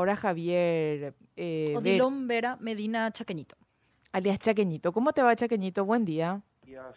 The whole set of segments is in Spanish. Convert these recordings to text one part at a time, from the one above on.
Ahora Javier... Eh, Odilon Vera Medina Chaqueñito. Alias Chaqueñito. ¿Cómo te va Chaqueñito? Buen día.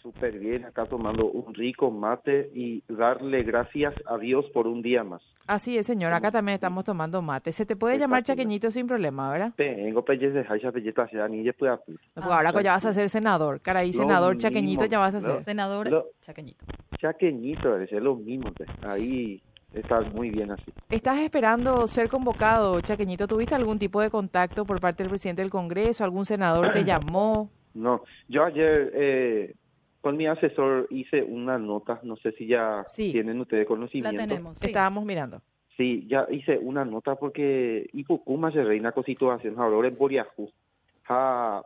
Súper bien, acá tomando un rico mate y darle gracias a Dios por un día más. Así es, señor. Acá también estamos tomando mate. Se te puede llamar Chaqueñito sin problema, ¿verdad? Tengo pellejos de pelleta ni después pues ahora ya vas a ser senador. Caray, senador Chaqueñito ya vas a ser. senador Chaqueñito. Chaqueñito, es lo mismo. Pues. Ahí Estás muy bien así. ¿Estás esperando ser convocado, Chaqueñito? ¿Tuviste algún tipo de contacto por parte del presidente del Congreso? ¿Algún senador te llamó? No, yo ayer eh, con mi asesor hice una nota, no sé si ya tienen ustedes conocimiento. La tenemos. Estábamos mirando. Sí, ya hice una nota porque Ipukuma se reina con situación ahora en Boriajú. Ha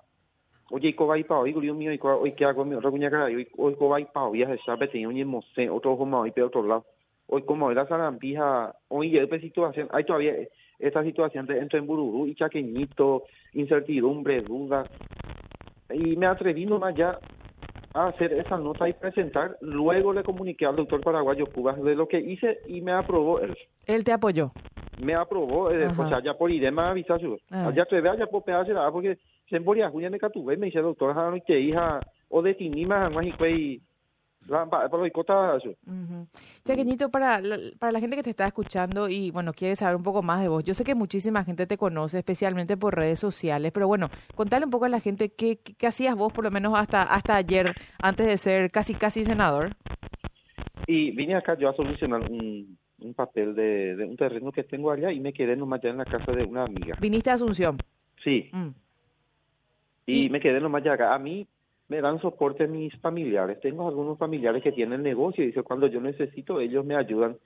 oye ko vai pao igu mío y hoy que hago mi reguña cara hoy hoy ko vai pao ya se sabe tenía un otro hoy pero otro lado hoy como era Sarambija, hoy ya esta situación, hay todavía esta situación de entre en Bururú y Chaqueñito, incertidumbre, dudas, y me atreví nomás ya a hacer esa nota y presentar, luego le comuniqué al doctor paraguayo Cubas de lo que hice y me aprobó él. ¿Él te apoyó? Me aprobó, eh, pues allá por idema avisación, ah. allá atrevé allá por pedazo, porque se emboria, Julia me catuve, me dice doctor, que hija, o de tinima, más y Chaqueñito, para la, para la gente que te está escuchando y bueno, quiere saber un poco más de vos, yo sé que muchísima gente te conoce, especialmente por redes sociales, pero bueno, contale un poco a la gente qué, qué, hacías vos por lo menos hasta, hasta ayer, antes de ser casi casi senador. Y vine acá yo a solucionar un, un papel de, de, un terreno que tengo allá y me quedé nomás ya en la casa de una amiga. ¿Viniste a Asunción? Sí. Mm. Y, y, me quedé nomás ya acá. A mí me dan soporte mis familiares. Tengo algunos familiares que tienen negocio y dice cuando yo necesito ellos me ayudan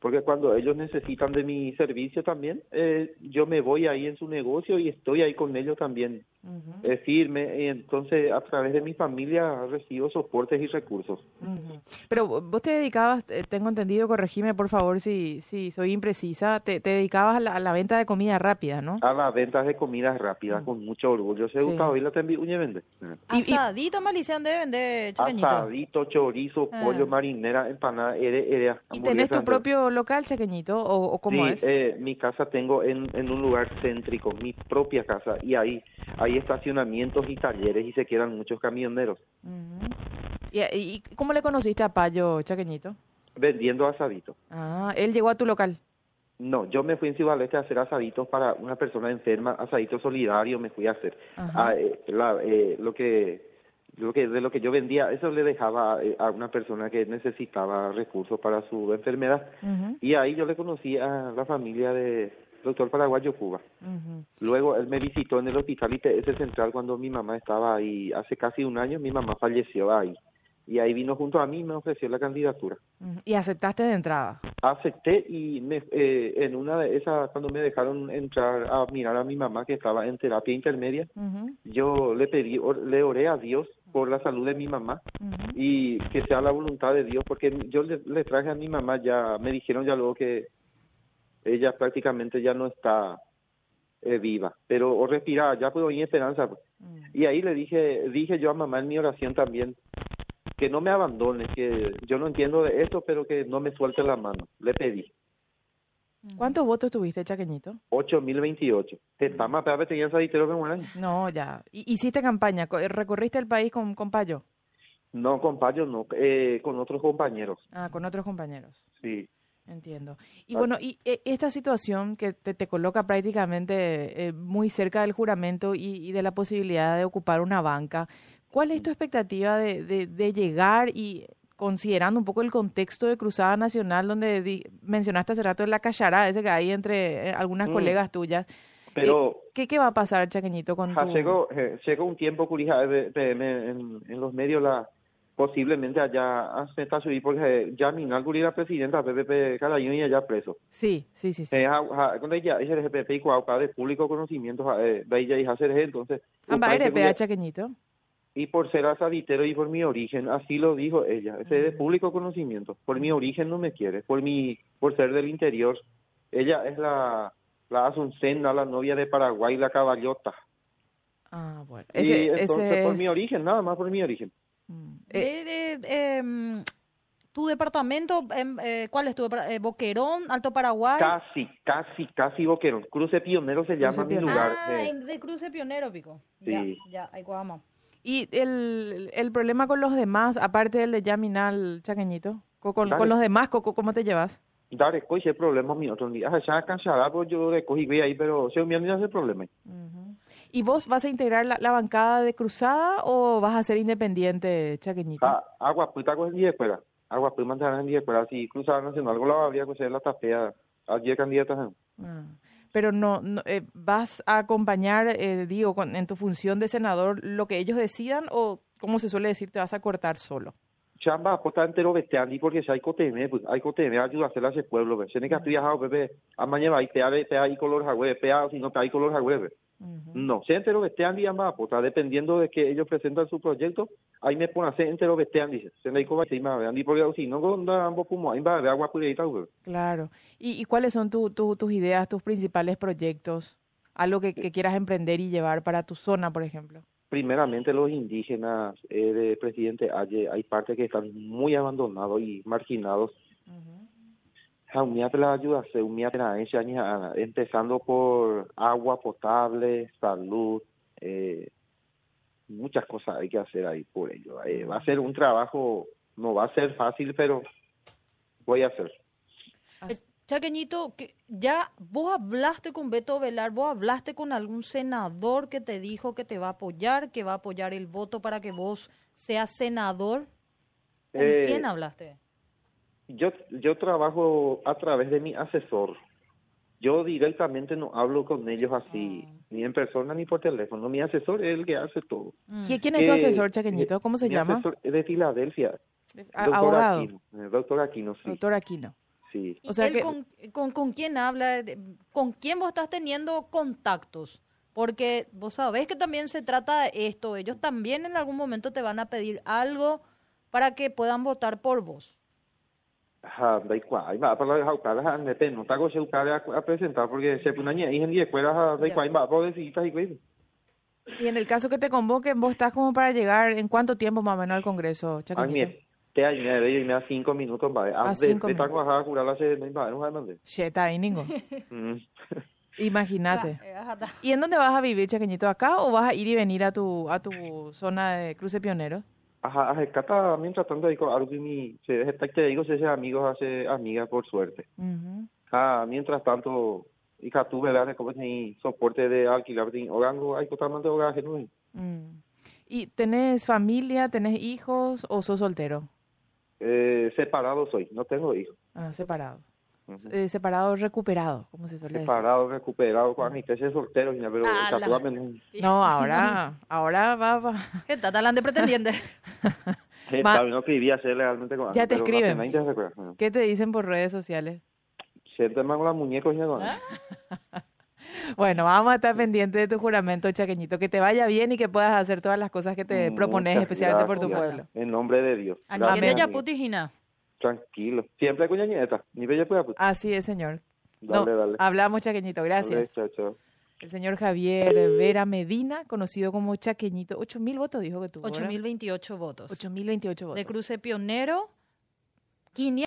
porque cuando ellos necesitan de mi servicio también, eh, yo me voy ahí en su negocio y estoy ahí con ellos también, es firme, y entonces a través de mi familia recibo soportes y recursos. Pero vos te dedicabas, eh, tengo entendido, corregime por favor si, si soy imprecisa, te, dedicabas a la, venta de comida rápida, ¿no? A la venta de comida rápida, con mucho orgullo. Se sí. gustado y la te envío, vende. Asadito, Malicia, ¿dónde vende, Asadito, chorizo, pollo, ah. marinera, empanada, herea, ¿Y tenés tu propio local, Chaqueñito, o, cómo es? Eh, mi casa tengo en, en un lugar céntrico, mi propia casa, y ahí hay estacionamientos y talleres y se quedan muchos camioneros. ¿Y, ¿Y, cómo le conociste a Payo, Chaqueñito? Vendiendo asadito. Ah, ¿él llegó a tu local? No, yo me fui en Ciudad a hacer asaditos para una persona enferma, asadito solidario me fui a hacer. Ah, eh, eh, lo que lo que de lo que yo vendía eso le dejaba eh, a una persona que necesitaba recursos para su enfermedad y ahí yo le conocí a la familia de doctor paraguayo Cuba. Luego él me visitó en el hospital IPS central cuando mi mamá estaba ahí hace casi un año mi mamá falleció ahí. Y ahí vino junto a mí y me ofreció la candidatura. ¿Y aceptaste de entrada? Acepté y me, eh, en una de esas, cuando me dejaron entrar a mirar a mi mamá que estaba en terapia intermedia, yo le pedí, le oré a Dios por la salud de mi mamá y que sea la voluntad de Dios, porque yo le, traje a mi mamá ya, me dijeron ya luego que ella prácticamente ya no está eh, viva, pero o respiraba, ya puedo ir esperanza. Pues. Y ahí le dije, dije yo a mamá en mi oración también, que no me abandone, que yo no entiendo de esto, pero que no me suelte la mano. Le pedí. ¿Cuántos votos tuviste, Chaqueñito? 8.028. ¿Te más para tenías No, ya. ¿Hiciste campaña? ¿Recorriste el país con, con Payo? No, con Payo no, eh, con otros compañeros. Ah, con otros compañeros. Sí. Entiendo. Y bueno, y eh, esta situación que te, te coloca prácticamente eh, muy cerca del juramento y, y, de la posibilidad de ocupar una banca, ¿Cuál es tu expectativa de, de, llegar y considerando un poco el contexto de Cruzada Nacional, donde mencionaste hace rato la cachará, ese que hay entre eh, algunas mm. colegas tuyas? Pero, eh, ¿qué, ¿Qué va a pasar, Chaqueñito, con tu...? Llegó, llegó un tiempo, curija, en, en los medios la posiblemente allá acepta subir porque ya Minal la presidenta PPP cada año y allá preso. Sí, sí, sí. sí. Eh, cuando ella es el GPP y de público conocimiento, eh, ella y hacer entonces... Amba RPA, Chaqueñito y por ser asaditero y por mi origen, así lo dijo ella, ese es de público conocimiento, por mi origen no me quiere, por mi, por ser del interior, ella es la, la Asuncena, la novia de Paraguay, la caballota. Ah, bueno. Ese, entonces por mi origen, nada más por mi origen. Mm. Eh, em, ¿Tu departamento, em, eh, cuál es tu eh, Boquerón, Alto Paraguay? Casi, casi, casi Boquerón. Cruce Pionero se llama mi lugar. Ah, eh. de Cruce Pionero, Pico. Sí. Ya, ya, ahí ¿Y el, el problema con los demás, aparte del de Yaminal, Chaqueñito? ¿Con, con, los demás, ¿cómo te llevas? Dale, coge problema mío. Otro día, ya cansada, pues yo de cogí ahí, pero día no hace problema. ¿Y vos vas a integrar la, bancada de cruzada o vas a ser independiente, Chaqueñito? Ah, agua, puta, con 10 escuela. Agua, mantener en 10 escuela. Si cruzada nacional, algo la habría que ser la tapea. A 10 candidatas. Ah. Pero no, eh, vas a acompañar, eh, digo, en tu función de senador, lo que ellos decidan o, como se suele decir, te vas a cortar solo chamba aposta entero besteandi porque si hay coteme, pues hay coteme ayuda a hacer ese pueblo, ve. Se que estoy viajado, bebé, a mañana hay pea, pea ahí color jagüe, pea, si no hay color jagüe, No, se entero besteandi ambas aposta, dependiendo de que ellos presentan su proyecto, ahí me pone a hacer entero besteandi, se me dijo, si me andi porque si no, gonda ambos como ahí va, de agua purita, Claro. ¿Y, ¿Y cuáles son tu, tu, tus ideas, tus principales proyectos? Algo que, que quieras emprender y llevar para tu zona, por ejemplo primeramente los indígenas eh, de presidente Aye, hay partes que están muy abandonados y marginados. la ayuda, empezando por agua potable, salud, eh, muchas cosas hay que hacer ahí por ello. Eh, va a ser un trabajo, no va a ser fácil, pero voy a hacer. Chaqueñito, que ya vos hablaste con Beto Velar, vos hablaste con algún senador que te dijo que te va a apoyar, que va a apoyar el voto para que vos seas senador. ¿Con eh, quién hablaste? Yo, yo trabajo a través de mi asesor. Yo directamente no hablo con ellos así, ah. ni en persona ni por teléfono. Mi asesor es el que hace todo. Mm. ¿Quién es tu asesor, Chaqueñito? ¿Cómo se llama? Asesor de Filadelfia. abogado. Aquino, doctor Aquino, sí. Doctor Aquino. Sí. O sea con, con, quién habla? ¿Con quién vos estás teniendo contactos? Porque vos sabés que también se trata de esto. Ellos también en algún momento te van a pedir algo para que puedan votar por vos. Ajá, da igual, va para te hago a presentar porque se pone ahí en 10 escuelas, da igual, va y Y en el caso que te convoquen, vos estás como para llegar, ¿en cuánto tiempo más o menos al Congreso? Te hay me y me da cinco minutos va a cinco minutos a curar la se me va no sabe Sheta ahí ningo Imagínate. ¿Y en dónde vas a vivir, Chaqueñito? ¿Acá o vas a ir y venir a tu a tu zona de cruce pionero? Ajá, acá está mientras tanto digo algo que mi se te digo se amigos hace amigas por suerte. Ah, mientras tanto y que tú verdad como ni soporte de alquiler de orango hay totalmente hogaje no mm. ¿Y tenés familia, tenés hijos o sos soltero? Eh, separado soy, no tengo hijos. Ah, separado. Eh, separado recuperado, como se suele separado, recuperado, con mi es soltero, pero No, ahora, ahora va, va. ¿Qué está hablando de pretendiente? no quería ser legalmente con Ya te escriben. ¿Qué te dicen por redes sociales? Siénteme con la muñeca, Bueno, vamos a estar pendientes de tu juramento, Chaqueñito. Que te vaya bien y que puedas hacer todas las cosas que te propones, especialmente por tu pueblo. En nombre de Dios. Tranquilo. Siempre con Ni bella Así es, señor. Dale, dale. Hablamos, Chaqueñito. Gracias. El señor Javier Vera Medina, conocido como Chaqueñito. Ocho mil votos dijo que tuvo. Ocho mil veintiocho votos. Ocho mil veintiocho votos. De cruce pionero, 500.